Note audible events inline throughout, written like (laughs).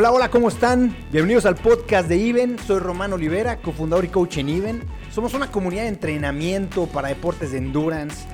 Hola, hola, ¿cómo están? Bienvenidos al podcast de Even. Soy Román Olivera, cofundador y coach en Even. Somos una comunidad de entrenamiento para deportes de endurance.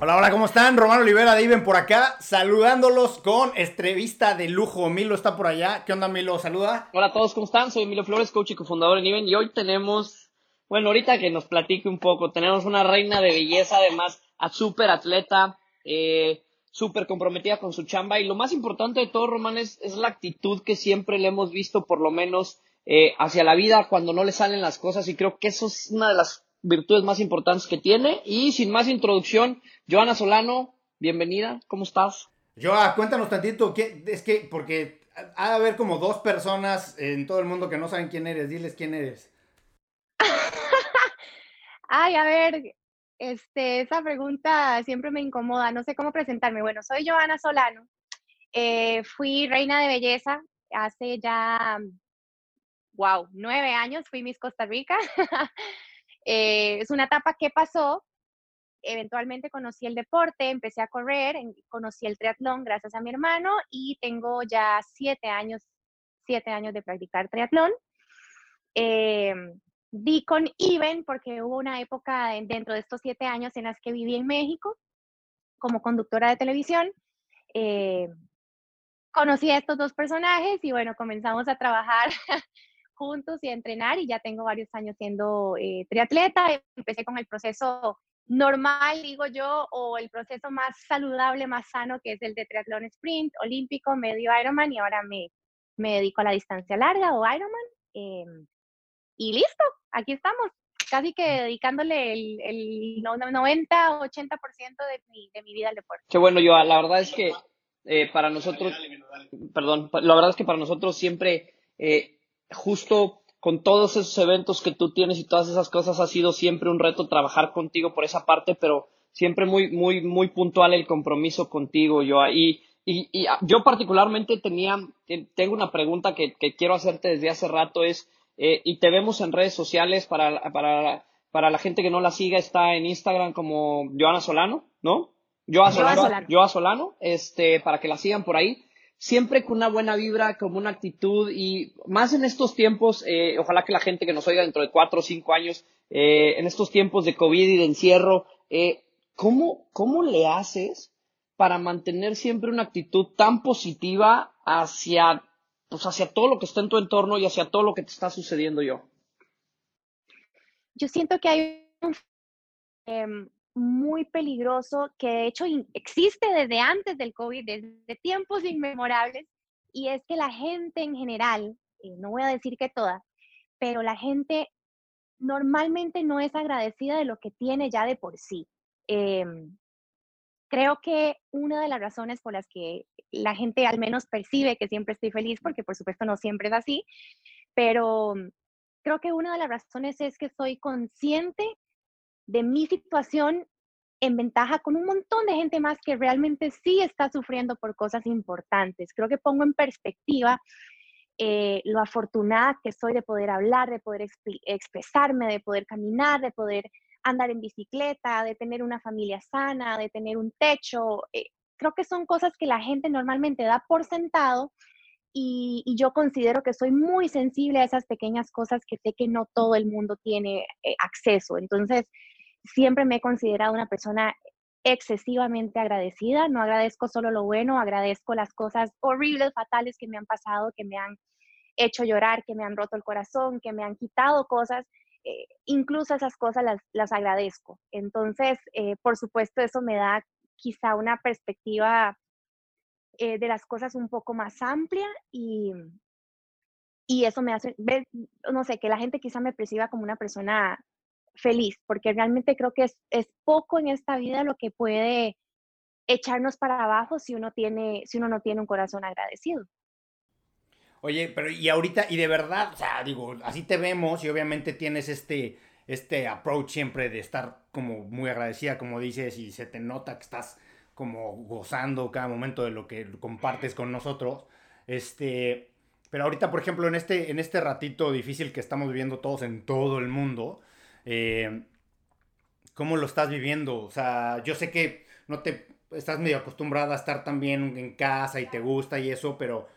Hola, hola, ¿cómo están? Román Olivera de Even por acá, saludándolos con entrevista de lujo. Milo está por allá. ¿Qué onda, Milo? Saluda. Hola a todos, ¿cómo están? Soy Milo Flores, coach y cofundador en Even. Y hoy tenemos, bueno, ahorita que nos platique un poco, tenemos una reina de belleza, además, a súper atleta, eh, súper comprometida con su chamba. Y lo más importante de todo, Román, es, la actitud que siempre le hemos visto, por lo menos, eh, hacia la vida cuando no le salen las cosas. Y creo que eso es una de las virtudes más importantes que tiene. Y sin más introducción, Joana Solano, bienvenida, ¿cómo estás? Joa, cuéntanos tantito, es que, porque ha de haber como dos personas en todo el mundo que no saben quién eres, diles quién eres. (laughs) Ay, a ver, este, esa pregunta siempre me incomoda, no sé cómo presentarme. Bueno, soy Joana Solano, eh, fui reina de belleza hace ya, wow, nueve años, fui Miss Costa Rica. (laughs) Eh, es una etapa que pasó, eventualmente conocí el deporte, empecé a correr, conocí el triatlón gracias a mi hermano y tengo ya siete años, siete años de practicar triatlón. Eh, Di con Even porque hubo una época dentro de estos siete años en las que viví en México como conductora de televisión. Eh, conocí a estos dos personajes y bueno, comenzamos a trabajar (laughs) juntos y a entrenar y ya tengo varios años siendo eh, triatleta. Empecé con el proceso normal, digo yo, o el proceso más saludable, más sano, que es el de triatlón sprint, olímpico, medio Ironman y ahora me, me dedico a la distancia larga o Ironman. Em, y listo, aquí estamos, casi que dedicándole el, el 90, 80% de mi, de mi vida al deporte. Qué bueno, yo la verdad es que eh, para nosotros, perdón, la verdad es que para nosotros siempre, eh, justo con todos esos eventos que tú tienes y todas esas cosas, ha sido siempre un reto trabajar contigo por esa parte, pero siempre muy, muy, muy puntual el compromiso contigo, yo. Y, y, y yo particularmente tenía, tengo una pregunta que, que quiero hacerte desde hace rato, es, eh, y te vemos en redes sociales para, para, para la gente que no la siga, está en Instagram como Joana Solano, ¿no? Joa Solano, Joa Solano, este, para que la sigan por ahí. Siempre con una buena vibra, con una actitud y más en estos tiempos, eh, ojalá que la gente que nos oiga dentro de cuatro o cinco años, eh, en estos tiempos de COVID y de encierro, eh, ¿cómo, ¿cómo le haces para mantener siempre una actitud tan positiva hacia pues hacia todo lo que está en tu entorno y hacia todo lo que te está sucediendo yo? Yo siento que hay un em, muy peligroso que de hecho existe desde antes del COVID, desde tiempos inmemorables, y es que la gente en general, eh, no voy a decir que toda, pero la gente normalmente no es agradecida de lo que tiene ya de por sí. Em, creo que una de las razones por las que la gente al menos percibe que siempre estoy feliz, porque por supuesto no siempre es así, pero mm, creo que una de las razones es que soy consciente de mi situación en ventaja con un montón de gente más que realmente sí está sufriendo por cosas importantes. Creo que pongo en perspectiva eh, lo afortunada que soy de poder hablar, de poder expresarme, de poder caminar, de poder andar en bicicleta, de tener una familia sana, de tener un techo. Eh, creo que son cosas que la gente normalmente da por sentado y, yo considero que soy muy sensible a esas pequeñas cosas que sé que no todo el mundo tiene eh, acceso. Entonces, siempre me he considerado una persona excesivamente agradecida. No agradezco solo lo bueno, agradezco las cosas horribles, fatales que me han pasado, que me han hecho llorar, que me han roto el corazón, que me han quitado cosas eh, incluso esas cosas las, agradezco. Entonces, eh, por supuesto, eso me da quizá una perspectiva eh, de las cosas un poco más amplia y, y eso me hace, ver, no sé, que la gente quizá me perciba como una persona feliz, porque realmente creo que es, es poco en esta vida lo que puede echarnos para abajo si uno, tiene, si uno no tiene un corazón agradecido. Oye, pero y ahorita, y de verdad, o sea, digo, así te vemos y obviamente tienes este, este approach siempre de estar como muy agradecida, como dices, y se te nota que estás como gozando cada momento de lo que compartes con nosotros. Este, pero ahorita, por ejemplo, en este, en este ratito difícil que estamos viviendo todos en todo el mundo, eh, ¿cómo lo estás viviendo? O sea, yo sé que no te estás medio acostumbrada a estar también en casa y te gusta y eso, pero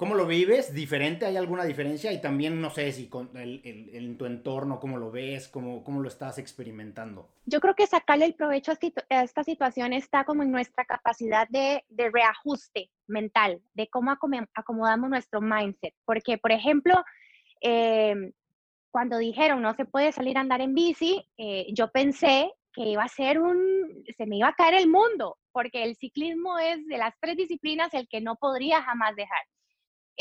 ¿cómo lo vives? ¿Diferente? ¿Hay alguna diferencia? Y también, no sé si con el, en tu entorno, ¿cómo lo ves? ¿Cómo, ¿Cómo lo estás experimentando? Yo creo que sacarle el provecho a esta situación está como en nuestra capacidad de, de reajuste mental, de cómo acomodamos nuestro mindset. Porque, por ejemplo, eh, cuando dijeron no se puede salir a andar en bici, eh, yo pensé que iba a ser un, se me iba a caer el mundo, porque el ciclismo es de las tres disciplinas el que no podría jamás dejar.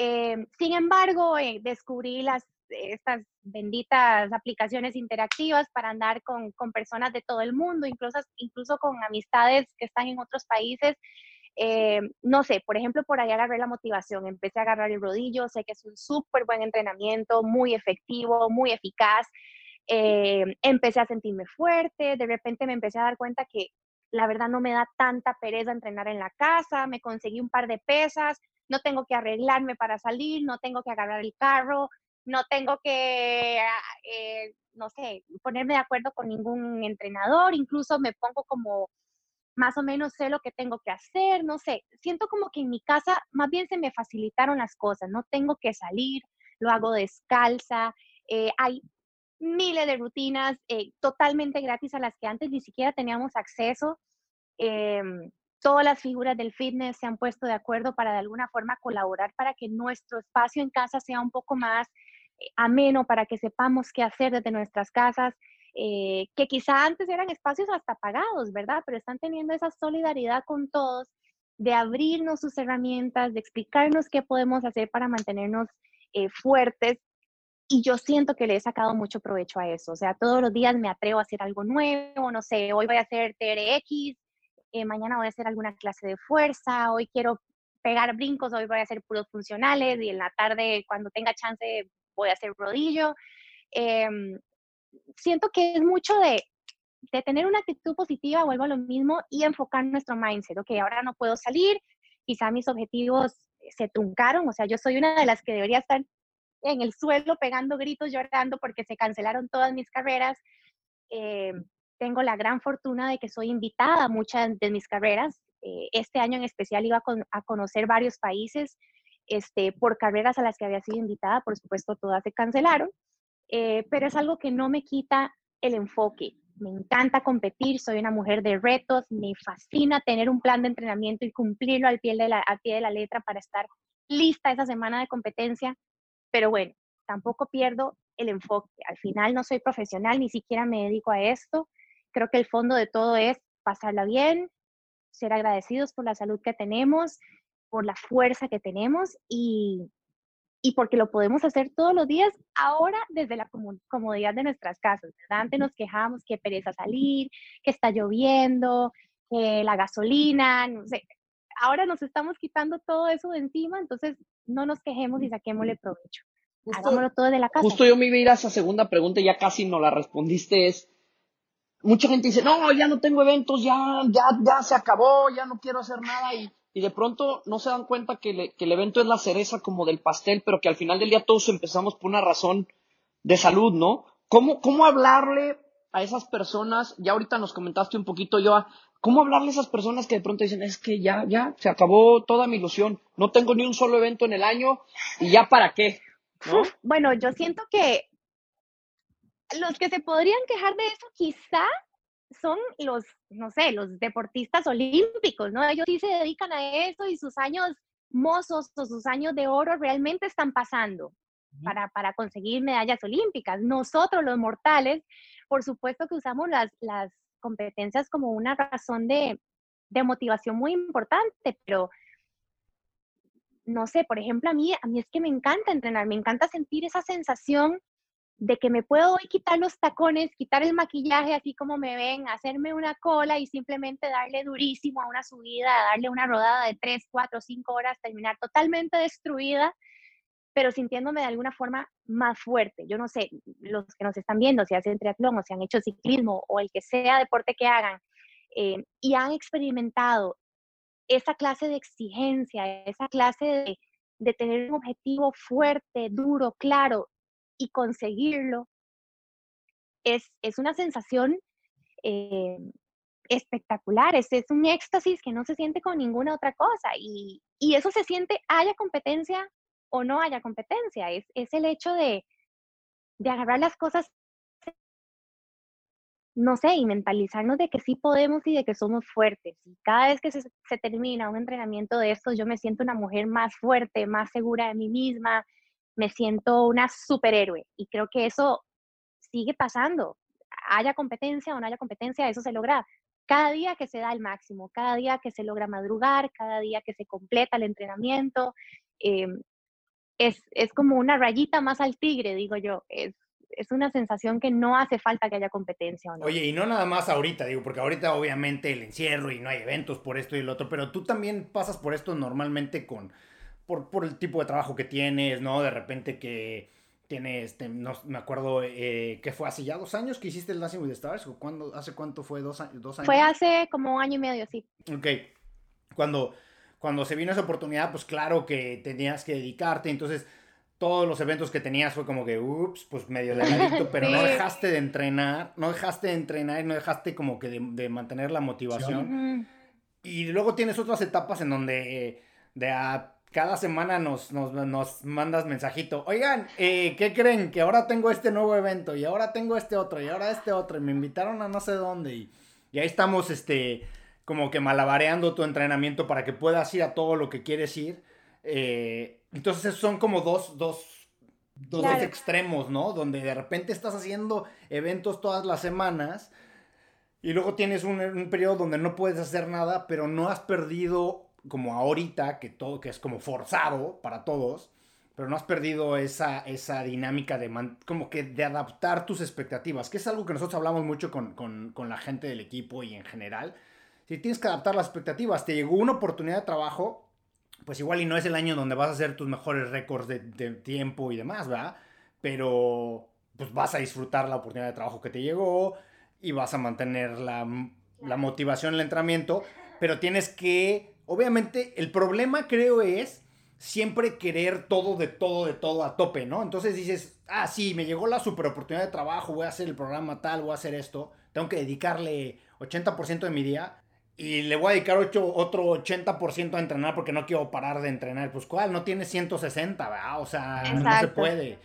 Eh, sin embargo, eh, descubrí las, estas benditas aplicaciones interactivas para andar con, con, personas de todo el mundo, incluso, incluso con amistades que están en otros países eh, no sé, por ejemplo, por ahí agarré la motivación, empecé a agarrar el rodillo, sé que es un súper buen entrenamiento, muy efectivo, muy eficaz. Eh, empecé a sentirme fuerte, de repente me empecé a dar cuenta que la verdad no me da tanta pereza entrenar en la casa, me conseguí un par de pesas, no tengo que arreglarme para salir, no tengo que agarrar el carro, no tengo que, ah, eh, no sé, ponerme de acuerdo con ningún entrenador, incluso me pongo como más o menos sé lo que tengo que hacer, no sé, siento como que en mi casa más bien se me facilitaron las cosas, no tengo que salir, lo hago descalza, eh, hay miles de rutinas eh, totalmente gratis a las que antes ni siquiera teníamos acceso. Em, todas las figuras del fitness se han puesto de acuerdo para de alguna forma colaborar para que nuestro espacio en casa sea un poco más eh, ameno, para que sepamos qué hacer desde nuestras casas. Eh, que quizá antes eran espacios hasta pagados, ¿verdad? Pero están teniendo esa solidaridad con todos de abrirnos sus herramientas, de explicarnos qué podemos hacer para mantenernos eh, fuertes. Y yo siento que le he sacado mucho provecho a eso. O sea, todos los días me atrevo a hacer algo nuevo, no sé, hoy voy a hacer TRX, eh, mañana voy a hacer alguna clase de fuerza, hoy quiero pegar brincos, hoy voy a hacer puros funcionales y en la tarde, cuando tenga chance, voy a hacer rodillo. Em, siento que es mucho de, tener una actitud positiva, vuelvo a lo mismo, y enfocar nuestro mindset. Ok, ahora no puedo salir, quizá mis objetivos se truncaron, o sea, yo soy una de las que debería estar en el suelo pegando gritos, llorando porque se cancelaron todas mis carreras. Eh, tengo la gran fortuna de que soy invitada a muchas de mis carreras. Eh, este año en especial iba a, conocer varios países este, por carreras a las que había sido invitada. Por supuesto, todas se cancelaron. Eh, pero es algo que no me quita el enfoque. Me encanta competir, soy una mujer de retos, me fascina tener un plan de entrenamiento y cumplirlo al pie de la, al pie de la letra para estar lista esa semana de competencia, pero bueno, tampoco pierdo el enfoque. Al final no soy profesional, ni siquiera me dedico a esto. Creo que el fondo de todo es pasarla bien, ser agradecidos por la salud que tenemos, por la fuerza que tenemos y, y porque lo podemos hacer todos los días ahora desde la comodidad de nuestras casas, ¿verdad? Antes nos quejábamos que pereza salir, que está lloviendo, que la gasolina, no sé. Ahora nos estamos quitando todo eso de encima, entonces no nos quejemos y saquémosle provecho. Hagámoslo todo de la casa. Justo yo me iba a ir a esa segunda pregunta y ya casi no la respondiste. Es, mucha gente dice, no, ya no tengo eventos, ya, ya, ya se acabó, ya no quiero hacer nada y y de pronto no se dan cuenta que, el evento es la cereza como del pastel, pero que al final del día todos empezamos por una razón de salud, ¿no? ¿Cómo, cómo hablarle a esas personas? Ya ahorita nos comentaste un poquito, yo, ¿cómo hablarle a esas personas que de pronto dicen, es que ya, ya, se acabó toda mi ilusión, no tengo ni un solo evento en el año y ya para qué? (laughs) Bueno, yo siento que los que se podrían quejar de eso quizá son los, no sé, los deportistas olímpicos, ¿no? Ellos sí se dedican a eso y sus años mozos o sus años de oro realmente están pasando para, para conseguir medallas olímpicas. Nosotros los mortales, por supuesto que usamos las, las competencias como una razón de, de motivación muy importante, pero no sé, por ejemplo, a mí, a mí es que me encanta entrenar, me encanta sentir esa sensación de que me puedo hoy quitar los tacones, quitar el maquillaje así como me ven, hacerme una cola y simplemente darle durísimo a una subida, darle una rodada de 3, 4, 5 horas, terminar totalmente destruida, pero sintiéndome de alguna forma más fuerte. Yo no sé, los que nos están viendo, si hacen triatlón o si han hecho ciclismo o el que sea deporte que hagan, eh, y han experimentado esa clase de exigencia, esa clase de, de tener un objetivo fuerte, duro, claro, y conseguirlo es, es una sensación eh, espectacular, es, es un éxtasis que no se siente con ninguna otra cosa y, y eso se siente haya competencia o no haya competencia, es, es el hecho de, de agarrar las cosas no sé, y mentalizarnos de que sí podemos y de que somos fuertes. Y cada vez que se, se, termina un entrenamiento de estos, yo me siento una mujer más fuerte, más segura de mí misma, me siento una superhéroe. Y creo que eso sigue pasando. Haya competencia o no haya competencia, eso se logra cada día que se da el máximo, cada día que se logra madrugar, cada día que se completa el entrenamiento. Eh, es, es como una rayita más al tigre, digo yo. Es, es una sensación que no hace falta que haya competencia. ¿o no? Oye, y no nada más ahorita, digo, porque ahorita obviamente el encierro y no hay eventos por esto y el otro, pero tú también pasas por esto normalmente con, por, por el tipo de trabajo que tienes, ¿no? De repente que tienes, este, no, me acuerdo eh, que fue hace ya dos años que hiciste el Dancing with the Stars, o cuándo, hace cuánto fue, dos, dos años. Fue hace como un año y medio, sí. Ok, cuando, cuando se vino esa oportunidad, pues claro que tenías que dedicarte, entonces todos los eventos que tenías fue como que, ups, pues medio de ladito, (laughs) pero sí. no dejaste de entrenar, no dejaste de entrenar y no dejaste como que de, de mantener la motivación. Sí. Y luego tienes otras etapas en donde eh, de a cada semana nos, nos, nos mandas mensajito, oigan, eh, ¿qué creen? Que ahora tengo este nuevo evento y ahora tengo este otro y ahora este otro y me invitaron a no sé dónde y, y ahí estamos, este, como que malabareando tu entrenamiento para que puedas ir a todo lo que quieres ir. Eh, entonces son como dos, dos, dos, claro. extremos, ¿no? Donde de repente estás haciendo eventos todas las semanas y luego tienes un, un, periodo donde no puedes hacer nada, pero no has perdido como ahorita, que todo, que es como forzado para todos, pero no has perdido esa, esa dinámica de man, como que de adaptar tus expectativas, que es algo que nosotros hablamos mucho con, con, con la gente del equipo y en general. Si tienes que adaptar las expectativas, te llegó una oportunidad de trabajo, pues igual y no es el año donde vas a hacer tus mejores récords de, de, tiempo y demás, ¿verdad? Pero pues vas a disfrutar la oportunidad de trabajo que te llegó y vas a mantener la, la motivación el entrenamiento, pero tienes que, obviamente, el problema creo es siempre querer todo de todo de todo a tope, ¿no? Entonces dices, ah, sí, me llegó la super oportunidad de trabajo, voy a hacer el programa tal, voy a hacer esto, tengo que dedicarle 80% de mi día y le voy a dedicar ocho, otro 80% a entrenar porque no quiero parar de entrenar. Pues, ¿cuál? No tienes 160, ¿verdad? O sea, Exacto. no se puede.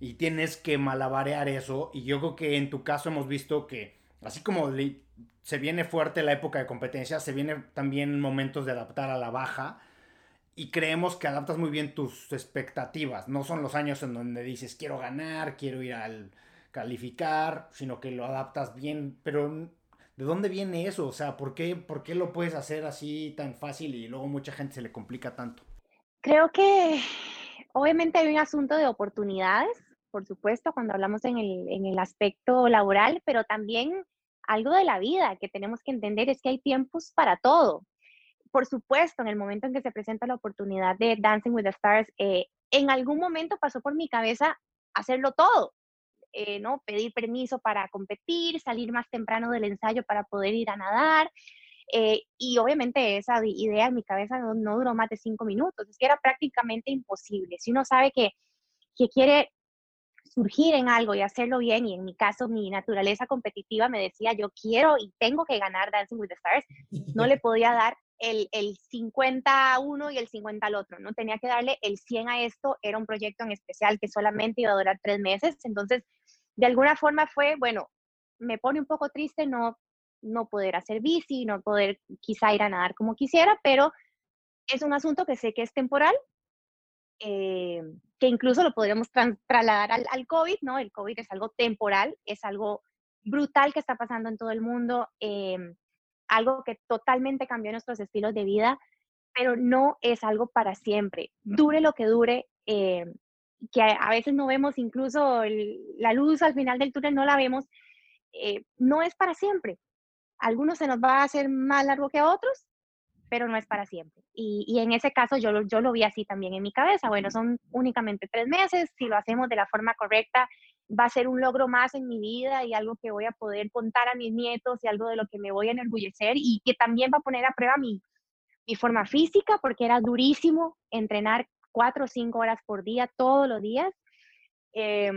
Y tienes que malabarear eso. Y yo creo que en tu caso hemos visto que, así como se viene fuerte la época de competencia, se viene también momentos de adaptar a la baja. Y creemos que adaptas muy bien tus expectativas. No son los años en donde dices, quiero ganar, quiero ir al calificar, sino que lo adaptas bien. Pero ¿De dónde viene eso? O sea, ¿por qué, ¿por qué lo puedes hacer así tan fácil y luego mucha gente se le complica tanto? Creo que obviamente hay un asunto de oportunidades, por supuesto, cuando hablamos en el, en el aspecto laboral, pero también algo de la vida que tenemos que entender es que hay tiempos para todo. Por supuesto, en el momento en que se presenta la oportunidad de Dancing with the Stars, eh, en algún momento pasó por mi cabeza hacerlo todo, eh, ¿no? Pedir permiso para competir, salir más temprano del ensayo para poder ir a nadar. Eh, y obviamente esa idea en mi cabeza no, no, duró más de cinco minutos, es que era prácticamente imposible. Si uno sabe que, que quiere surgir en algo y hacerlo bien, y en mi caso mi naturaleza competitiva me decía, yo quiero y tengo que ganar Dancing with the Stars, no le podía dar el, el 50 a uno y el 50 al otro, ¿no? Tenía que darle el 100 a esto, era un proyecto en especial que solamente iba a durar tres meses, entonces de alguna forma fue, bueno, me pone un poco triste no, no poder hacer bici, no poder quizá ir a nadar como quisiera, pero es un asunto que sé que es temporal, eh, que incluso lo podríamos trasladar al, al, COVID, ¿no? El COVID es algo temporal, es algo brutal que está pasando en todo el mundo, eh, algo que totalmente cambió nuestros estilos de vida, pero no es algo para siempre. Dure lo que dure, eh, que a, veces no vemos incluso el, la luz al final del túnel, no la vemos, eh, no es para siempre. algunos se nos va a hacer más largo que a otros, pero no es para siempre. Y, y, en ese caso yo, yo lo vi así también en mi cabeza. Bueno, son únicamente tres meses, si lo hacemos de la forma correcta, va a ser un logro más en mi vida y algo que voy a poder contar a mis nietos y algo de lo que me voy a enorgullecer y que también va a poner a prueba mi, mi forma física, porque era durísimo entrenar cuatro o cinco horas por día, todos los días. Eh,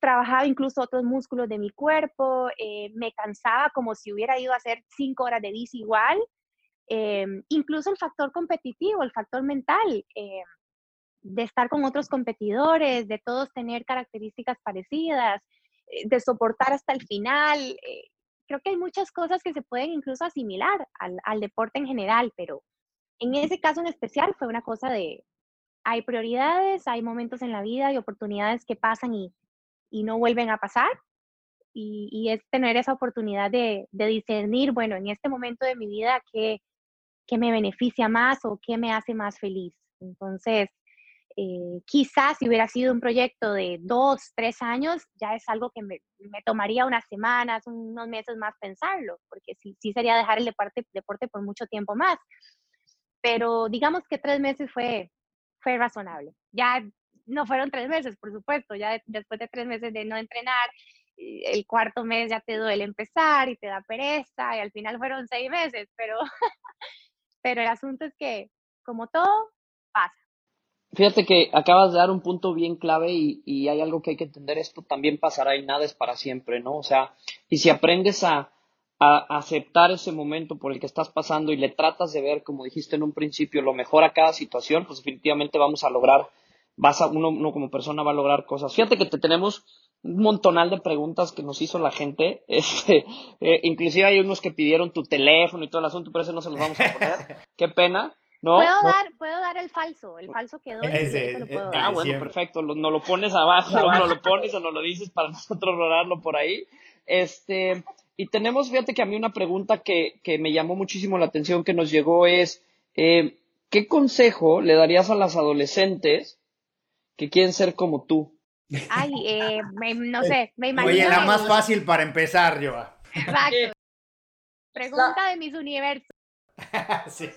trabajaba incluso otros músculos de mi cuerpo, eh, me cansaba como si hubiera ido a hacer cinco horas de bici igual, em, incluso el factor competitivo, el factor mental, em, de estar con otros competidores, de todos tener características parecidas, eh, de soportar hasta el final. Eh, creo que hay muchas cosas que se pueden incluso asimilar al, deporte en general, pero en ese caso en especial fue una cosa de, hay prioridades, hay momentos en la vida y oportunidades que pasan y, no vuelven a pasar. Y, y, es tener esa oportunidad de, de, discernir, bueno, en este momento de mi vida, ¿qué, qué me beneficia más o qué me hace más feliz. Entonces, eh, quizás si hubiera sido un proyecto de dos, tres años, ya es algo que me, me, tomaría unas semanas, unos meses más pensarlo, porque sí, sí sería dejar el deporte, deporte por mucho tiempo más. Pero digamos que tres meses fue, fue razonable. Ya no fueron tres meses, por supuesto, ya después de tres meses de no entrenar, el cuarto mes ya te duele empezar y te da pereza y al final fueron seis meses, pero, (laughs) pero el asunto es que como todo, pasa. Fíjate que acabas de dar un punto bien clave y, y, hay algo que hay que entender, esto también pasará y nada es para siempre, ¿no? O sea, y si aprendes a, aceptar ese momento por el que estás pasando y le tratas de ver, como dijiste en un principio, lo mejor a cada situación, pues definitivamente vamos a lograr, vas a, uno, uno como persona va a lograr cosas. Fíjate que te tenemos un montonal de preguntas que nos hizo la gente, (laughs) este, eh, inclusive hay unos que pidieron tu teléfono y todo el asunto, pero ese no se los vamos a poner, (laughs) qué pena. ¿No? Puedo, Dar, puedo dar el falso, el falso que doy. Ese, lo puedo ah, bueno, perfecto. Lo, no lo pones abajo, no lo pones o no lo dices para (laughs) nosotros rodarlo por ahí. Este, y tenemos, fíjate que a mí una pregunta que, que me llamó muchísimo la atención que nos llegó es, eh, ¿qué consejo le darías a las adolescentes que quieren ser como tú? Ay, eh, me, no sé, me imagino. Oye, la más fácil para empezar, Joa. Exacto. (laughs) Pregunta de mis universos. (laughs) sí.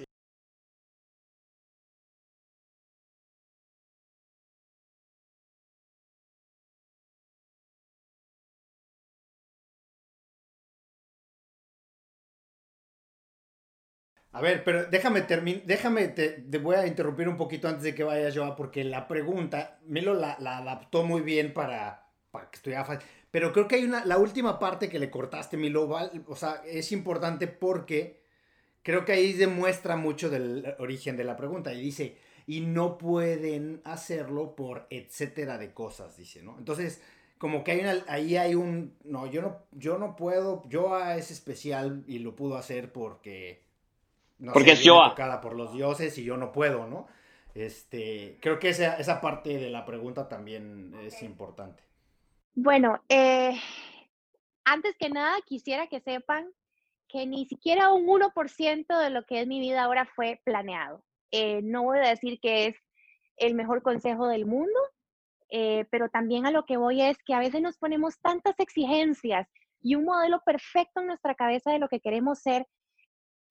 A ver, pero déjame terminar, déjame, te, voy a interrumpir un poquito antes de que vayas, Joa, porque la pregunta, Milo la, adaptó muy bien para, para que estuviera fácil. Pero creo que hay una, la última parte que le cortaste, Milo, o sea, es importante porque creo que ahí demuestra mucho del origen de la pregunta. Y dice, y no pueden hacerlo por etcétera de cosas, dice, ¿no? Entonces, como que hay una, ahí hay un, no, yo no, yo no puedo, Joa es especial y lo pudo hacer porque no Porque es yo. tocada por los dioses y yo no puedo, ¿no? Este, creo que esa, esa parte de la pregunta también es importante. Bueno, eh, antes que nada quisiera que sepan que ni siquiera un 1% de lo que es mi vida ahora fue planeado. Eh, no voy a decir que es el mejor consejo del mundo, eh, pero también a lo que voy es que a veces nos ponemos tantas exigencias y un modelo perfecto en nuestra cabeza de lo que queremos ser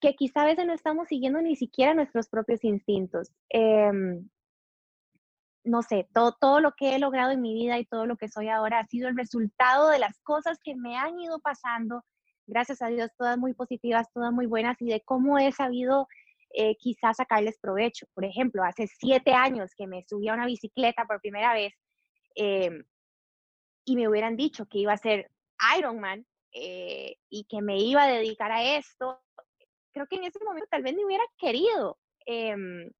que quizá a veces no estamos siguiendo ni siquiera nuestros propios instintos. Em, no sé, todo, todo lo que he logrado en mi vida y todo lo que soy ahora ha sido el resultado de las cosas que me han ido pasando, gracias a Dios, todas muy positivas, todas muy buenas, y de cómo he sabido eh, quizás sacarles provecho. Por ejemplo, hace siete años que me subí a una bicicleta por primera vez em, y me hubieran dicho que iba a ser Ironman eh, y que me iba a dedicar a esto, creo que en ese momento tal vez me hubiera querido. Em,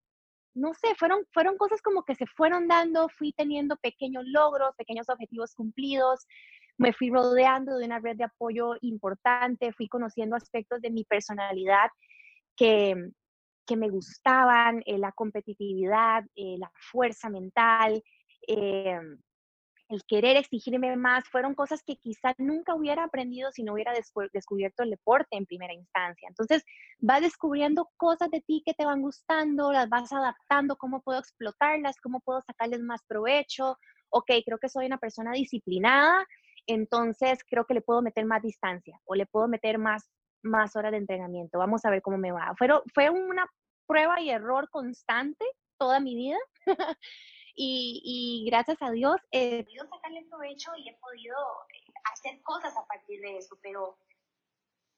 no sé, fueron, fueron cosas como que se fueron dando, fui teniendo pequeños logros, pequeños objetivos cumplidos, me fui rodeando de una red de apoyo importante, fui conociendo aspectos de mi personalidad que, que me gustaban, eh, la competitividad, eh, la fuerza mental, eh, el querer exigirme más, fueron cosas que quizá nunca hubiera aprendido si no hubiera descubierto el deporte en primera instancia. Entonces, vas descubriendo cosas de ti que te van gustando, las vas adaptando, cómo puedo explotarlas, cómo puedo sacarles más provecho. Ok, creo que soy una persona disciplinada, entonces creo que le puedo meter más distancia o le puedo meter más, más horas de entrenamiento. Vamos a ver cómo me va. Fue, fue una prueba y error constante toda mi vida. (laughs) y, gracias a Dios he podido sacarle provecho y he podido eh, hacer cosas a partir de eso, pero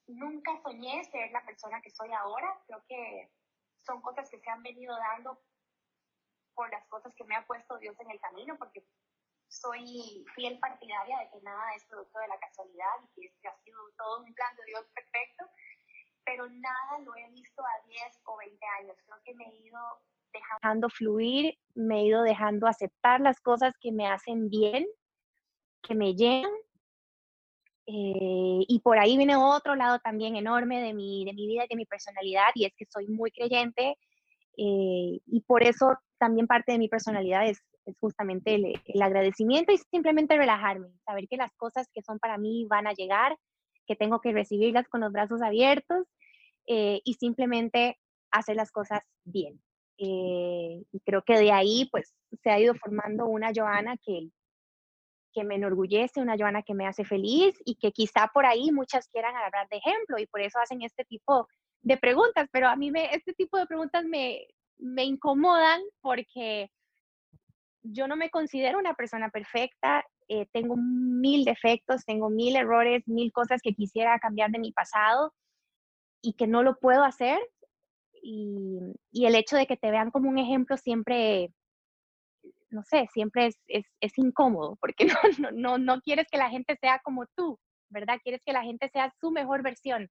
nunca soñé ser la persona que soy ahora. Creo que son cosas que se han venido dando por las cosas que me ha puesto Dios en el camino, porque soy fiel partidaria de que nada es producto de la casualidad y que este ha sido todo un plan de Dios perfecto, pero nada lo he visto a 10 o 20 años. Creo que me he ido dejando fluir, me he ido dejando aceptar las cosas que me hacen bien, que me llenan. Eh, y por ahí viene otro lado también enorme de mi, de mi vida y de mi personalidad, y es que soy muy creyente, eh, y por eso también parte de mi personalidad es, justamente el, el, agradecimiento y simplemente relajarme, saber que las cosas que son para mí van a llegar, que tengo que recibirlas con los brazos abiertos eh, y simplemente hacer las cosas bien. Eh, y creo que de ahí pues se ha ido formando una Joana que, que me enorgullece, una Joana que me hace feliz y que quizá por ahí muchas quieran agarrar de ejemplo y por eso hacen este tipo de preguntas, pero a mí me, este tipo de preguntas me, me incomodan porque yo no me considero una persona perfecta, eh, tengo mil defectos, tengo mil errores, mil cosas que quisiera cambiar de mi pasado y que no lo puedo hacer. Y, y el hecho de que te vean como un ejemplo siempre, no sé, siempre es, es, es incómodo, porque (laughs) no, no, no, quieres que la gente sea como tú, ¿verdad? Quieres que la gente sea su mejor versión.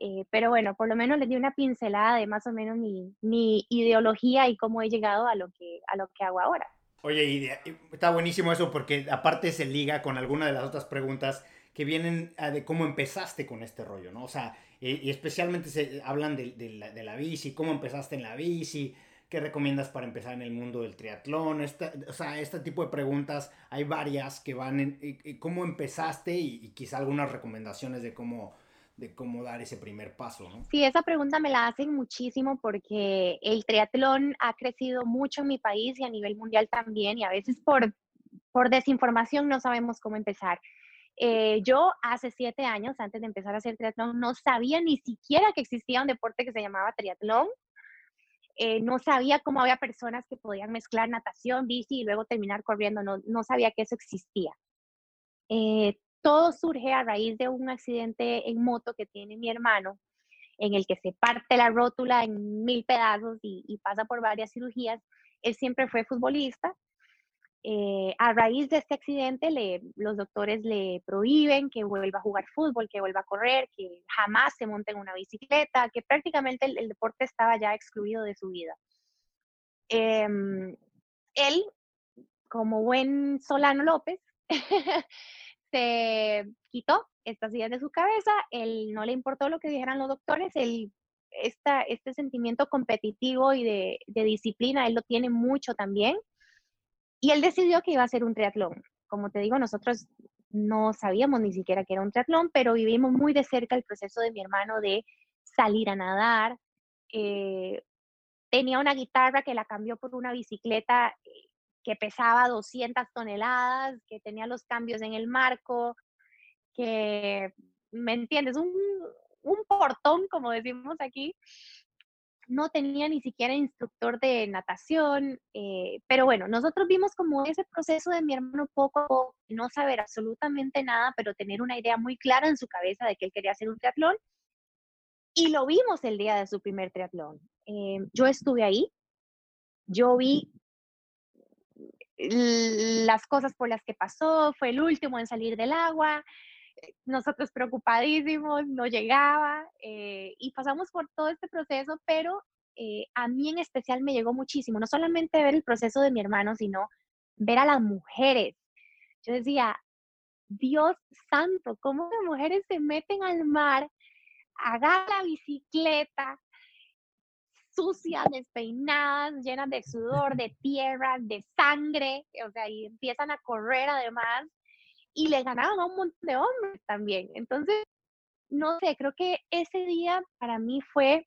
Eh, pero bueno, por lo menos les di una pincelada de más o menos mi, mi ideología y cómo he llegado a lo que, a lo que hago ahora. Oye, y está buenísimo eso porque aparte se liga con alguna de las otras preguntas que vienen de cómo empezaste con este rollo, ¿no? O sea, y, especialmente se hablan de, de, la, de, la, bici, cómo empezaste en la bici, qué recomiendas para empezar en el mundo del triatlón, esta, o sea, este tipo de preguntas, hay varias que van en cómo empezaste y, y quizá algunas recomendaciones de cómo de cómo dar ese primer paso, ¿no? Sí, esa pregunta me la hacen muchísimo porque el triatlón ha crecido mucho en mi país y a nivel mundial también y a veces por, por desinformación no sabemos cómo empezar. Eh, yo hace siete años, antes de empezar a hacer triatlón, no sabía ni siquiera que existía un deporte que se llamaba triatlón. Eh, no sabía cómo había personas que podían mezclar natación, bici y luego terminar corriendo. No, no sabía que eso existía. Eh, todo surge a raíz de un accidente en moto que tiene mi hermano, en el que se parte la rótula en mil pedazos y, y pasa por varias cirugías. Él siempre fue futbolista. Eh, a raíz de este accidente, los doctores le prohíben que vuelva a jugar fútbol, que vuelva a correr, que jamás se monte en una bicicleta, que prácticamente el, deporte estaba ya excluido de su vida. Eh, él, como buen Solano López, (laughs) se quitó estas ideas de su cabeza, él no le importó lo que dijeran los doctores, él, esta, este sentimiento competitivo y de, disciplina, él lo tiene mucho también, y él decidió que iba a hacer un triatlón. Como te digo, nosotros no sabíamos ni siquiera que era un triatlón, pero vivimos muy de cerca el proceso de mi hermano de salir a nadar. Eh, tenía una guitarra que la cambió por una bicicleta eh, que pesaba 200 toneladas, que tenía los cambios en el marco, que, ¿me entiendes? Un, un portón, como decimos aquí. No tenía ni siquiera instructor de natación, eh, pero bueno, nosotros vimos como ese proceso de mi hermano poco a no saber absolutamente nada, pero tener una idea muy clara en su cabeza de que él quería hacer un triatlón. Y lo vimos el día de su primer triatlón. Eh, yo estuve ahí, yo vi las cosas por las que pasó, fue el último en salir del agua, nosotros preocupadísimos, no llegaba eh, y pasamos por todo este proceso, pero eh, a mí en especial me llegó muchísimo, no solamente ver el proceso de mi hermano, sino ver a las mujeres. Yo decía, Dios santo, ¿cómo las mujeres se meten al mar, agarran la bicicleta, sucias, despeinadas, llenas de sudor, de tierra, de sangre, o sea, y empiezan a correr además, y le ganaban a un montón de hombres también. Entonces, no sé, creo que ese día para mí fue,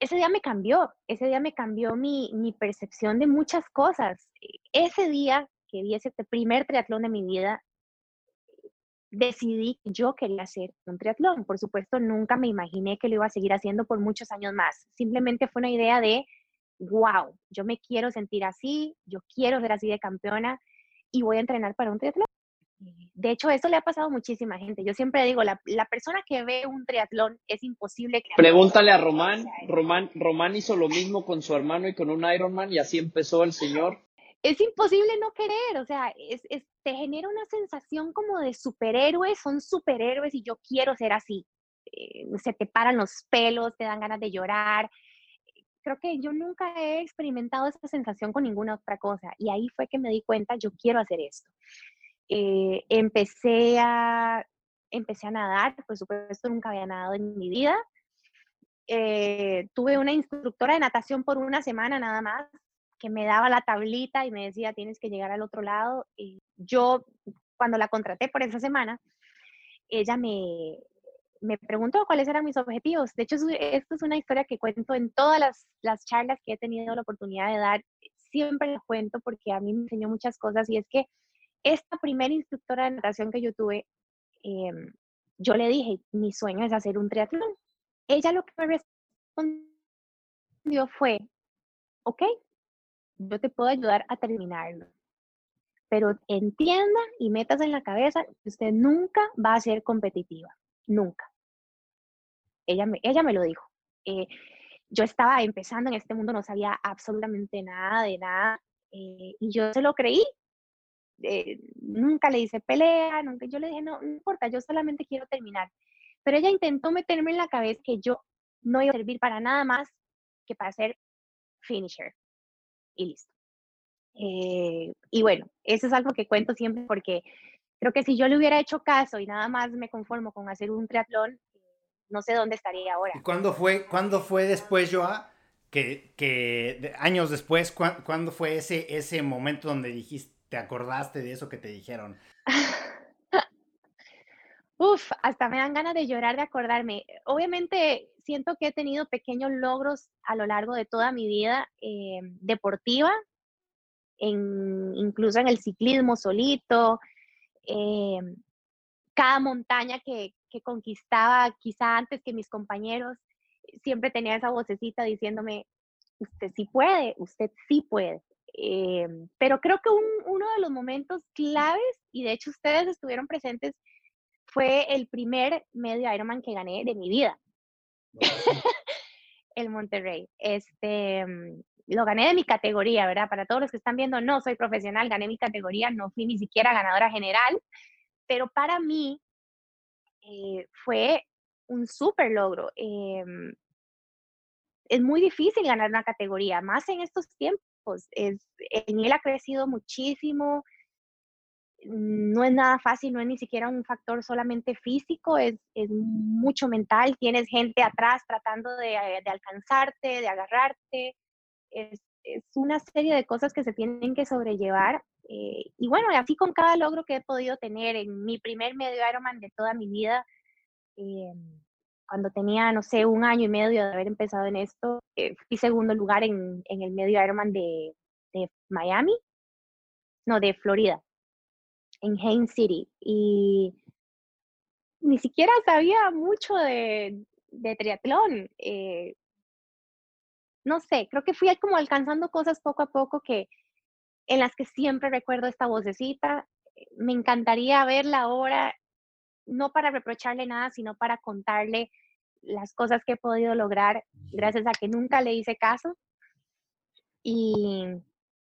ese día me cambió, ese día me cambió mi, mi percepción de muchas cosas. Ese día que vi ese primer triatlón de mi vida, decidí que yo quería hacer un triatlón. Por supuesto, nunca me imaginé que lo iba a seguir haciendo por muchos años más. Simplemente fue una idea de, wow, yo me quiero sentir así, yo quiero ser así de campeona y voy a entrenar para un triatlón. De hecho, eso le ha pasado a muchísima gente. Yo siempre digo, la, la persona que ve un triatlón es imposible que... Pregúntale a Román. Román. Román hizo lo mismo con su hermano y con un Ironman y así empezó el señor. es imposible no querer, o sea, es, te genera una sensación como de superhéroes, son superhéroes y yo quiero ser así. Eh, se te paran los pelos, te dan ganas de llorar. Creo que yo nunca he experimentado esa sensación con ninguna otra cosa y ahí fue que me di cuenta, yo quiero hacer esto. Eh, empecé, a, empecé a nadar, por supuesto nunca había nadado en mi vida. Eh, tuve una instructora de natación por una semana nada más, que me daba la tablita y me decía, tienes que llegar al otro lado. Y yo, cuando la contraté por esa semana, ella me, me preguntó cuáles eran mis objetivos. De hecho, esto es una historia que cuento en todas las, las charlas que he tenido la oportunidad de dar. Siempre la cuento porque a mí me enseñó muchas cosas y es que esta primera instructora de natación que yo tuve, em, yo le dije, mi sueño es hacer un triatlón. Ella lo que me respondió fue, ok, yo te puedo ayudar a terminarlo. Pero entienda y metas en la cabeza que usted nunca va a ser competitiva, nunca. Ella me, ella me lo dijo. Eh, yo estaba empezando en este mundo, no sabía absolutamente nada de nada, eh, y yo se lo creí. Eh, nunca le hice pelea, nunca, yo le dije, no, importa, yo solamente quiero terminar. Pero ella intentó meterme en la cabeza que yo no iba a servir para nada más que para ser finisher y listo. Eh, y bueno, eso es algo que cuento siempre porque creo que si yo le hubiera hecho caso y nada más me conformo con hacer un triatlón, no sé dónde estaría ahora. ¿Y cuándo fue, cuándo fue después, Joa, que, que años después, cuándo fue ese, ese momento donde dijiste, te acordaste de eso que te dijeron? (laughs) Uf, hasta me dan ganas de llorar de acordarme. Obviamente siento que he tenido pequeños logros a lo largo de toda mi vida eh, deportiva, incluso en el ciclismo solito. Eh, cada montaña que, que, conquistaba, quizá antes que mis compañeros, siempre tenía esa vocecita diciéndome, usted sí puede, usted sí puede. Eh, pero creo que uno de los momentos claves, y de hecho ustedes estuvieron presentes, fue el primer medio Ironman que gané de mi vida. (laughs) el Monterrey. Este, mm, lo gané de mi categoría, ¿verdad? Para todos los que están viendo, no soy profesional, gané mi categoría, no fui ni siquiera ganadora general, pero para mí eh, fue un súper logro. Em, es muy difícil ganar una categoría, más en estos tiempos. Es, en él ha crecido muchísimo, no es nada fácil, no es ni siquiera un factor solamente físico, es, mucho mental, tienes gente atrás tratando de, eh, alcanzarte, de agarrarte, es, una serie de cosas que se tienen que sobrellevar. Eh, y bueno, así con cada logro que he podido tener en mi primer medio Ironman de toda mi vida, eh, cuando tenía, no sé, un año y medio de haber empezado en esto, fui segundo lugar en, el medio Ironman de, de Miami, no, de Florida en Haines City y ni siquiera sabía mucho de, triatlón. Eh, no sé, creo que fui como alcanzando cosas poco a poco que en las que siempre recuerdo esta vocecita. Me encantaría verla ahora, no para reprocharle nada, sino para contarle las cosas que he podido lograr gracias a que nunca le hice caso. Y,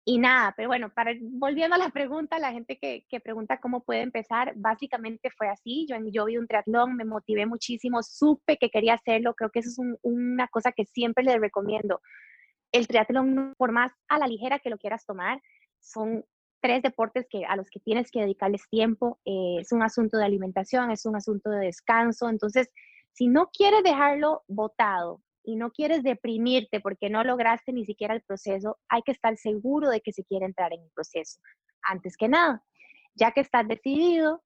y nada, pero bueno, para, volviendo a la pregunta, la gente que, que, pregunta cómo puede empezar, básicamente fue así. Yo, yo vi un triatlón, me motivé muchísimo, supe que quería hacerlo. Creo que eso es una cosa que siempre les recomiendo. El triatlón, por más a la ligera que lo quieras tomar, son tres deportes que, a los que tienes que dedicarles tiempo. Eh, es un asunto de alimentación, es un asunto de descanso. Entonces, si no quieres dejarlo botado y no quieres deprimirte porque no lograste ni siquiera el proceso, hay que estar seguro de que se quiere entrar en el proceso. Antes que nada, ya que estás decidido,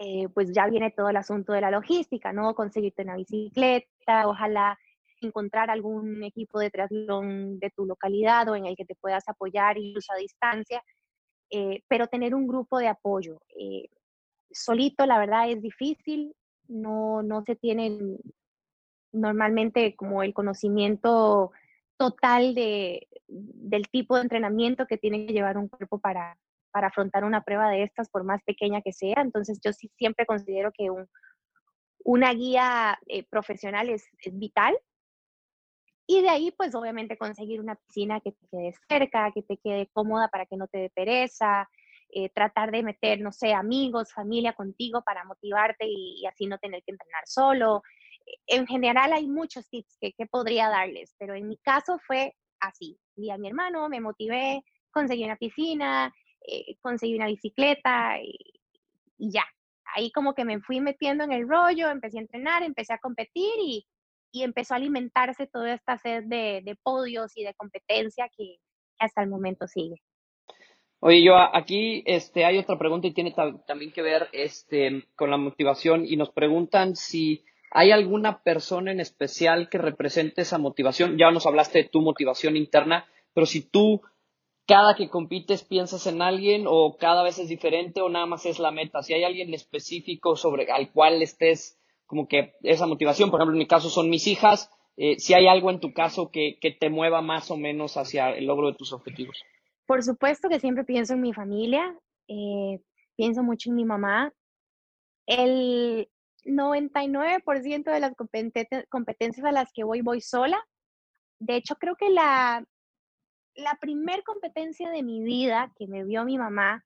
eh, pues ya viene todo el asunto de la logística, ¿no? Conseguirte una bicicleta, ojalá encontrar algún equipo de triatlón de tu localidad o en el que te puedas apoyar incluso a distancia, eh, pero tener un grupo de apoyo. Eh, solito, la verdad, es difícil, no, no se tienen normalmente como el conocimiento total de, del tipo de entrenamiento que tiene que llevar un cuerpo para, para afrontar una prueba de estas, por más pequeña que sea. Entonces yo sí siempre considero que un, una guía eh, profesional es, vital. Y de ahí, pues obviamente conseguir una piscina que te quede cerca, que te quede cómoda para que no te dé pereza, eh, tratar de meter, no sé, amigos, familia contigo para motivarte y, así no tener que entrenar solo. En general hay muchos tips que, podría darles, pero en mi caso fue así. Vi a mi hermano, me motivé, conseguí una piscina, eh, conseguí una bicicleta y, ya. Ahí como que me fui metiendo en el rollo, empecé a entrenar, empecé a competir y, empezó a alimentarse toda esta sed de podios y de competencia que, hasta el momento sigue. Oye, yo aquí este, hay otra pregunta y tiene también que ver este, con la motivación y nos preguntan si hay alguna persona en especial que represente esa motivación. Ya nos hablaste de tu motivación interna, pero si tú cada que compites piensas en alguien o cada vez es diferente o nada más es la meta, si hay alguien específico sobre al cual estés como que esa motivación. Por ejemplo, en mi caso son mis hijas. Eh, si hay algo en tu caso que, que, te mueva más o menos hacia el logro de tus objetivos. Por supuesto que siempre pienso en mi familia, eh, pienso mucho en mi mamá. El 99% de las competencias a las que voy, voy sola. De hecho, creo que la, la competencia de mi vida que me vio mi mamá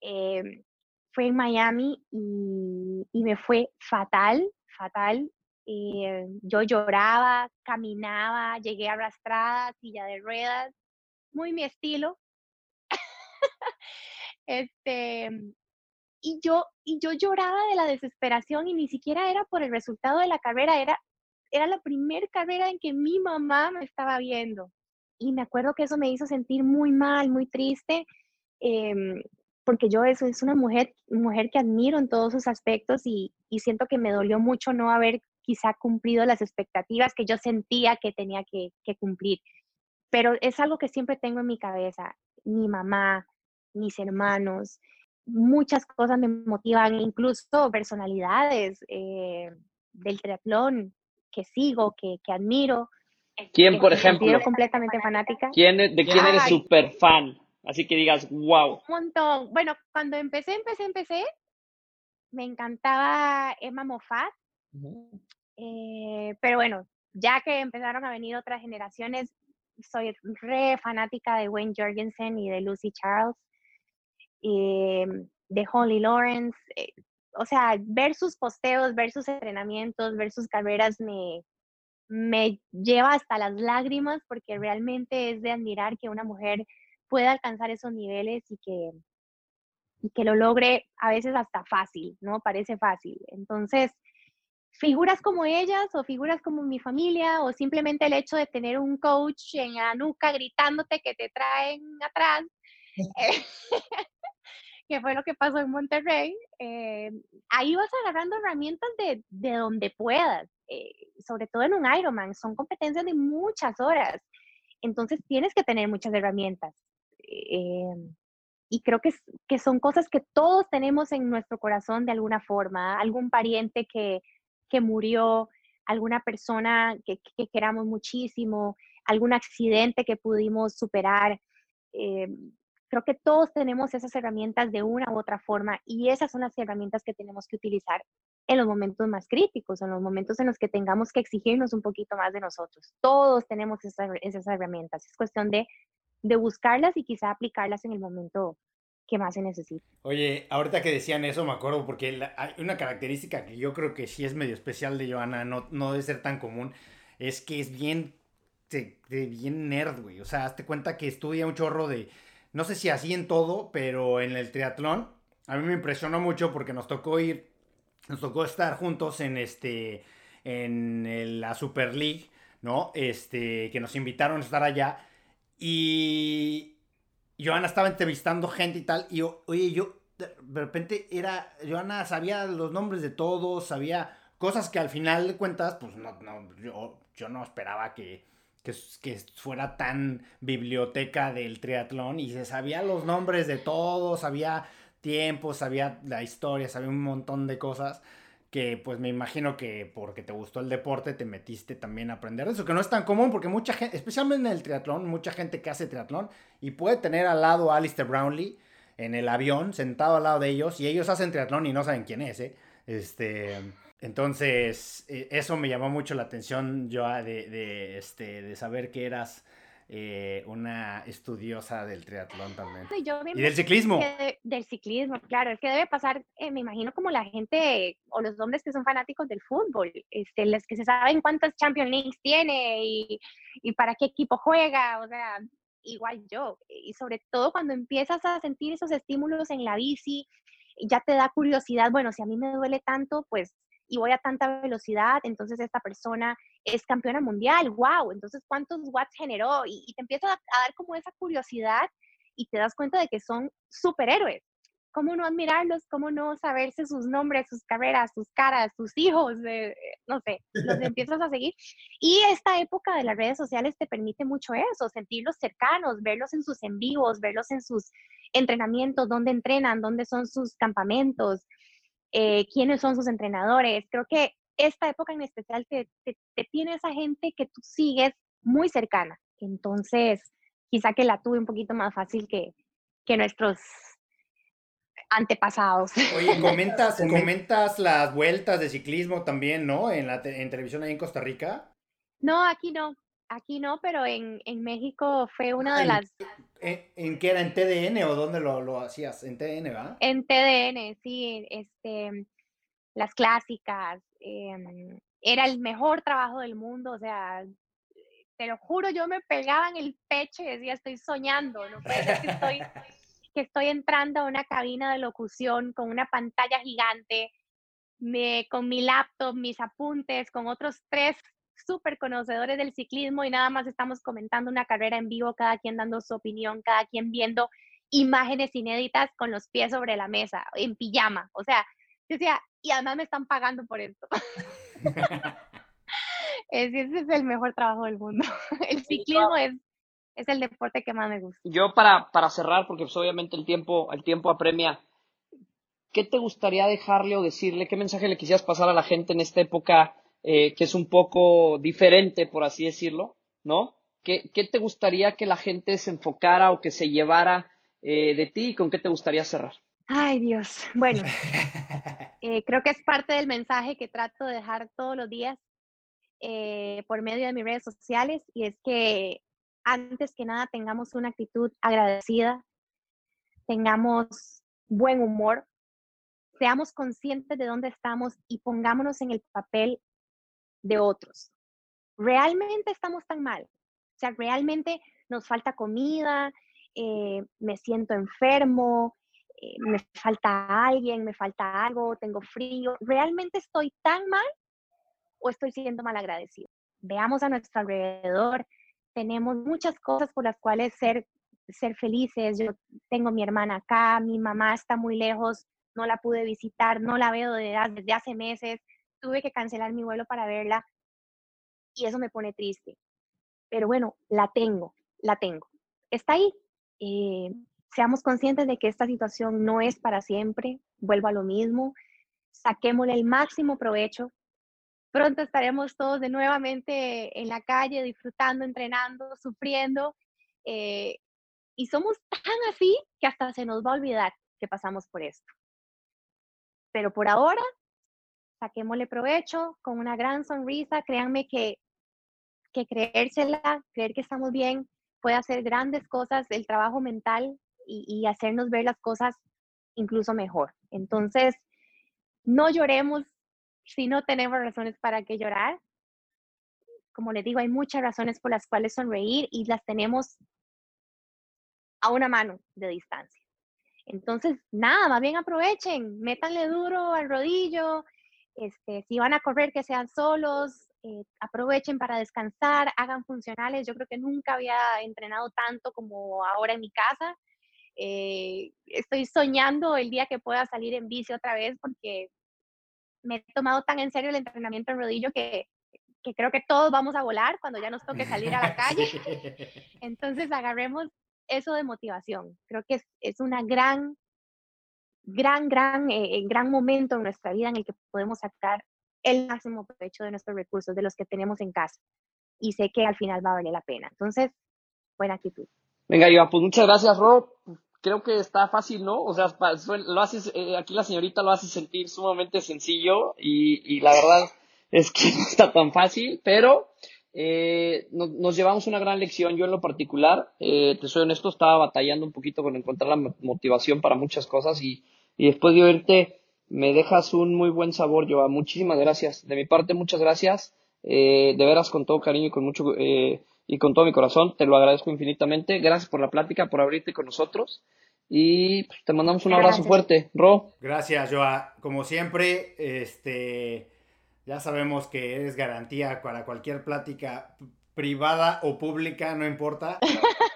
eh, fue en Miami y, me fue fatal, fatal. Eh, yo lloraba, caminaba, llegué arrastrada, silla de ruedas, muy mi estilo. este, y yo, y yo lloraba de la desesperación y ni siquiera era por el resultado de la carrera, era, era la primera carrera en que mi mamá me estaba viendo. Y me acuerdo que eso me hizo sentir muy mal, muy triste. Em, porque yo eso es una mujer, mujer que admiro en todos sus aspectos y, siento que me dolió mucho no haber quizá cumplido las expectativas que yo sentía que tenía que, cumplir. Pero es algo que siempre tengo en mi cabeza. Mi mamá, mis hermanos, muchas cosas me motivan, incluso personalidades eh, del triatlón que sigo, que, admiro. ¿Quién, por ejemplo? completamente fanática. ¿Quién, ¿De quién eres súper fan? Así que digas, wow. Un montón. Bueno, cuando empecé, empecé, empecé, me encantaba Emma Moffat. Eh, pero bueno, ya que empezaron a venir otras generaciones, soy re fanática de Wayne Jorgensen y de Lucy Charles, eh, de Holly Lawrence. Eh, o sea, ver sus posteos, ver sus entrenamientos, ver sus carreras me, me lleva hasta las lágrimas porque realmente es de admirar que una mujer pueda alcanzar esos niveles y que, y que lo logre a veces hasta fácil, ¿no? Parece fácil. Entonces, figuras como ellas o figuras como mi familia o simplemente el hecho de tener un coach en la nuca gritándote que te traen atrás, eh, (laughs) (laughs) que fue lo que pasó en Monterrey, eh, ahí vas agarrando herramientas de, de donde puedas, eh, sobre todo en un Ironman, son competencias de muchas horas, entonces tienes que tener muchas herramientas. Em, y creo que, que son cosas que todos tenemos en nuestro corazón de alguna forma, algún pariente que, que murió, alguna persona que, que, queramos muchísimo, algún accidente que pudimos superar. Em, creo que todos tenemos esas herramientas de una u otra forma y esas son las herramientas que tenemos que utilizar en los momentos más críticos, en los momentos en los que tengamos que exigirnos un poquito más de nosotros. Todos tenemos esas, esas herramientas. Es cuestión de de buscarlas y quizá aplicarlas en el momento más se necesita. Oye, ahorita que decían eso me acuerdo porque hay una característica que yo creo que sí es medio especial de Joana, no, no debe ser tan común, es que es bien, de, bien nerd, güey. O sea, hazte cuenta que estudia un chorro de, no sé si así en todo, pero en el triatlón, a mí me impresionó mucho porque nos tocó ir, nos tocó estar juntos en este, en la Super League, ¿no? Este, que nos invitaron a estar allá. Y Joana estaba entrevistando gente y tal. Y oye, yo de repente era. Joana sabía los nombres de todos, sabía cosas que al final de cuentas, pues no, no yo, yo no esperaba que, que, que, fuera tan biblioteca del triatlón. Y se sabía los nombres de todos, sabía tiempos, sabía la historia, sabía un montón de cosas que pues me imagino que porque te gustó el deporte te metiste también a aprender eso, que no es tan común porque mucha gente, especialmente en el triatlón, mucha gente que hace triatlón y puede tener al lado a Alistair Brownlee en el avión, sentado al lado de ellos, y ellos hacen triatlón y no saben quién es, ¿eh? Este, entonces, e, eso me llamó mucho la atención, yo, de, de, este, de saber que eras eh, una estudiosa del triatlón también. y del ciclismo. del ciclismo, claro, es que debe pasar, eh, me imagino como la gente o los hombres que son fanáticos del fútbol, este, los que se saben cuántas Champions Leagues tiene y, y para qué equipo juega, o sea, igual yo. Y sobre todo cuando empiezas a sentir esos estímulos en la bici, ya te da curiosidad, bueno, si a mí me duele tanto, pues y voy a tanta velocidad, entonces esta persona es campeona mundial, wow, entonces cuántos watts generó y, te empieza a, dar como esa curiosidad y te das cuenta de que son superhéroes. ¿Cómo no admirarlos? ¿Cómo no saberse sus nombres, sus carreras, sus caras, sus hijos? no sé, los (laughs) empiezas a seguir. Y esta época de las redes sociales te permite mucho eso, sentirlos cercanos, verlos en sus en vivos, verlos en sus entrenamientos, dónde entrenan, dónde son sus campamentos, eh, quiénes son sus entrenadores. Creo que esta época en especial te, te, tiene esa gente que tú sigues muy cercana. Entonces, quizá que la tuve un poquito más fácil que, que nuestros antepasados. Oye, comentas, (laughs) comentas las vueltas de ciclismo también, ¿no? En la en televisión ahí en Costa Rica. No, aquí no. Aquí no, pero en, en México fue una de las... ¿En, qué era? ¿En TDN o dónde lo, lo hacías? ¿En TDN, va? En TDN, sí. Este, las clásicas. Em, era el mejor trabajo del mundo, o sea, te lo juro, yo me pegaba en el pecho y decía, estoy soñando, no puede ser que estoy, (laughs) que estoy entrando a una cabina de locución con una pantalla gigante, me, con mi laptop, mis apuntes, con otros tres súper conocedores del ciclismo y nada más estamos comentando una carrera en vivo, cada quien dando su opinión, cada quien viendo imágenes inéditas con los pies sobre la mesa, en pijama. O sea, yo decía, y además me están pagando por esto. (laughs) ese es el mejor trabajo del mundo. (laughs) El ciclismo es, es el deporte que más me gusta. Yo para, para cerrar, porque pues, obviamente el tiempo, el tiempo apremia, ¿qué te gustaría dejarle o decirle? ¿Qué mensaje le quisieras pasar a la gente en esta época eh, que es un poco diferente, por así decirlo, ¿no? ¿Qué, ¿Qué, te gustaría que la gente se enfocara o que se llevara eh, de ti y con qué te gustaría cerrar? Ay, Dios. Bueno, (laughs) eh, creo que es parte del mensaje que trato de dejar todos los días por medio de mis redes sociales y es que antes que nada tengamos una actitud agradecida, tengamos buen humor, seamos conscientes de dónde estamos y pongámonos en el papel de otros. ¿Realmente estamos tan mal? O sea, ¿realmente nos falta comida? Eh, ¿Me siento enfermo? Eh, ¿Me falta alguien? ¿Me falta algo? ¿Tengo frío? ¿Realmente estoy tan mal o estoy siendo mal agradecido? Veamos a nuestro alrededor. Tenemos muchas cosas por las cuales ser, ser felices. Yo tengo mi hermana acá, mi mamá está muy lejos, no la pude visitar, no la veo desde hace meses tuve que cancelar mi vuelo para verla y eso me pone triste. Pero bueno, la tengo, la tengo. Está ahí. Eh, seamos conscientes de que esta situación no es para siempre. Vuelvo a lo mismo. Saquémosle el máximo provecho. Pronto estaremos todos de nuevamente en la calle, disfrutando, entrenando, sufriendo. Eh, y somos tan así que hasta se nos va a olvidar que pasamos por esto. Pero por ahora saquémosle provecho con una gran sonrisa. Créanme que, que creérsela, creer que estamos bien, puede hacer grandes cosas, el trabajo mental y, hacernos ver las cosas incluso mejor. Entonces, no lloremos si no tenemos razones para que llorar. Como les digo, hay muchas razones por las cuales sonreír y las tenemos a una mano de distancia. Entonces, nada, más bien aprovechen, métanle duro al rodillo, este, si van a correr, que sean solos, eh, aprovechen para descansar, hagan funcionales. Yo creo que nunca había entrenado tanto como ahora en mi casa. Eh, estoy soñando el día que pueda salir en bici otra vez porque me he tomado tan en serio el entrenamiento en rodillo que, que creo que todos vamos a volar cuando ya nos toque salir a la (laughs) calle. Entonces agarremos eso de motivación. Creo que es, es una gran gran, gran, eh, eh, gran momento en nuestra vida en el que podemos sacar el máximo provecho de nuestros recursos, de los que tenemos en casa. Y sé que al final va a valer la pena. Entonces, buena actitud. Venga, Iván, pues muchas gracias, Rob. creo que está fácil, ¿no? O sea, lo haces, eh, aquí la señorita lo hace sentir sumamente sencillo y, y la verdad es que (laughs) no está tan fácil, pero eh, nos, llevamos una gran lección. Yo en lo particular, eh, te soy honesto, estaba batallando un poquito con encontrar la motivación para muchas cosas y, y después de oírte me dejas un muy buen sabor, Joa. Muchísimas gracias. De mi parte, muchas gracias. Eh, de veras, con todo cariño y con mucho eh, y con todo mi corazón, te lo agradezco infinitamente. Gracias por la plática, por abrirte con nosotros. Y pues, te mandamos un abrazo fuerte, Ro. Gracias, Joa. Como siempre, este ya sabemos que eres garantía para cualquier plática privada o pública, no importa. (laughs)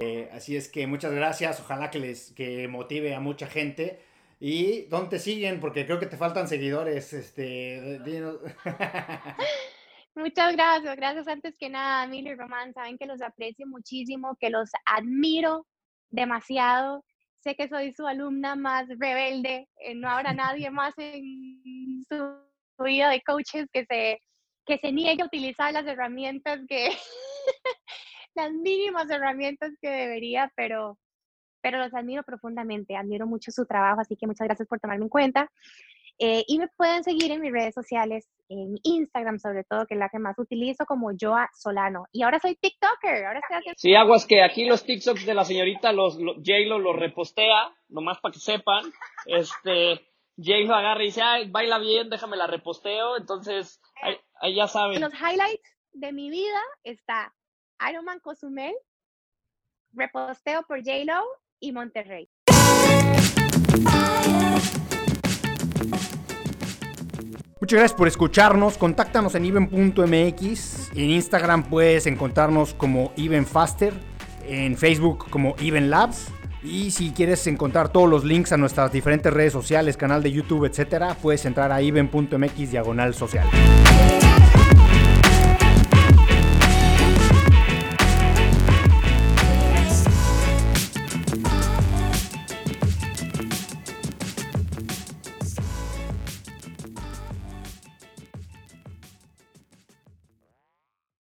Eh, así es que muchas gracias. Ojalá que les que motive a mucha gente. ¿Y dónde te siguen? Porque creo que te faltan seguidores. Este, (laughs) Muchas gracias, gracias antes que nada, Emilio y Román. Saben que los aprecio muchísimo, que los admiro demasiado. Sé que soy su alumna más rebelde. Eh, no habrá nadie (laughs) más en su vida de coaches que se, que se niegue a utilizar las herramientas que, las mínimas herramientas que debería, pero, pero los admiro profundamente, admiro mucho su trabajo, así que muchas gracias por tomarme en cuenta. Eh, y me pueden seguir en mis redes sociales, en Instagram sobre todo, que es la que más utilizo, como Joa Solano. Y ahora soy TikToker. Ahora estoy haciendo... Sí, aguas que aquí los TikToks de la señorita, los, los J-Lo los repostea, nomás para que sepan. Este, Jay lo agarra y dice, ay, baila bien, déjame la reposteo. Entonces, ahí, ya saben. En los highlights de mi vida está Ironman Cozumel, reposteo por J-Lo y Monterrey. Muchas gracias por escucharnos. Contáctanos en even.mx. En Instagram puedes encontrarnos como evenfaster. En Facebook como Even Labs. Y si quieres encontrar todos los links a nuestras diferentes redes sociales, canal de YouTube, etcétera, puedes entrar a even.mx diagonal social.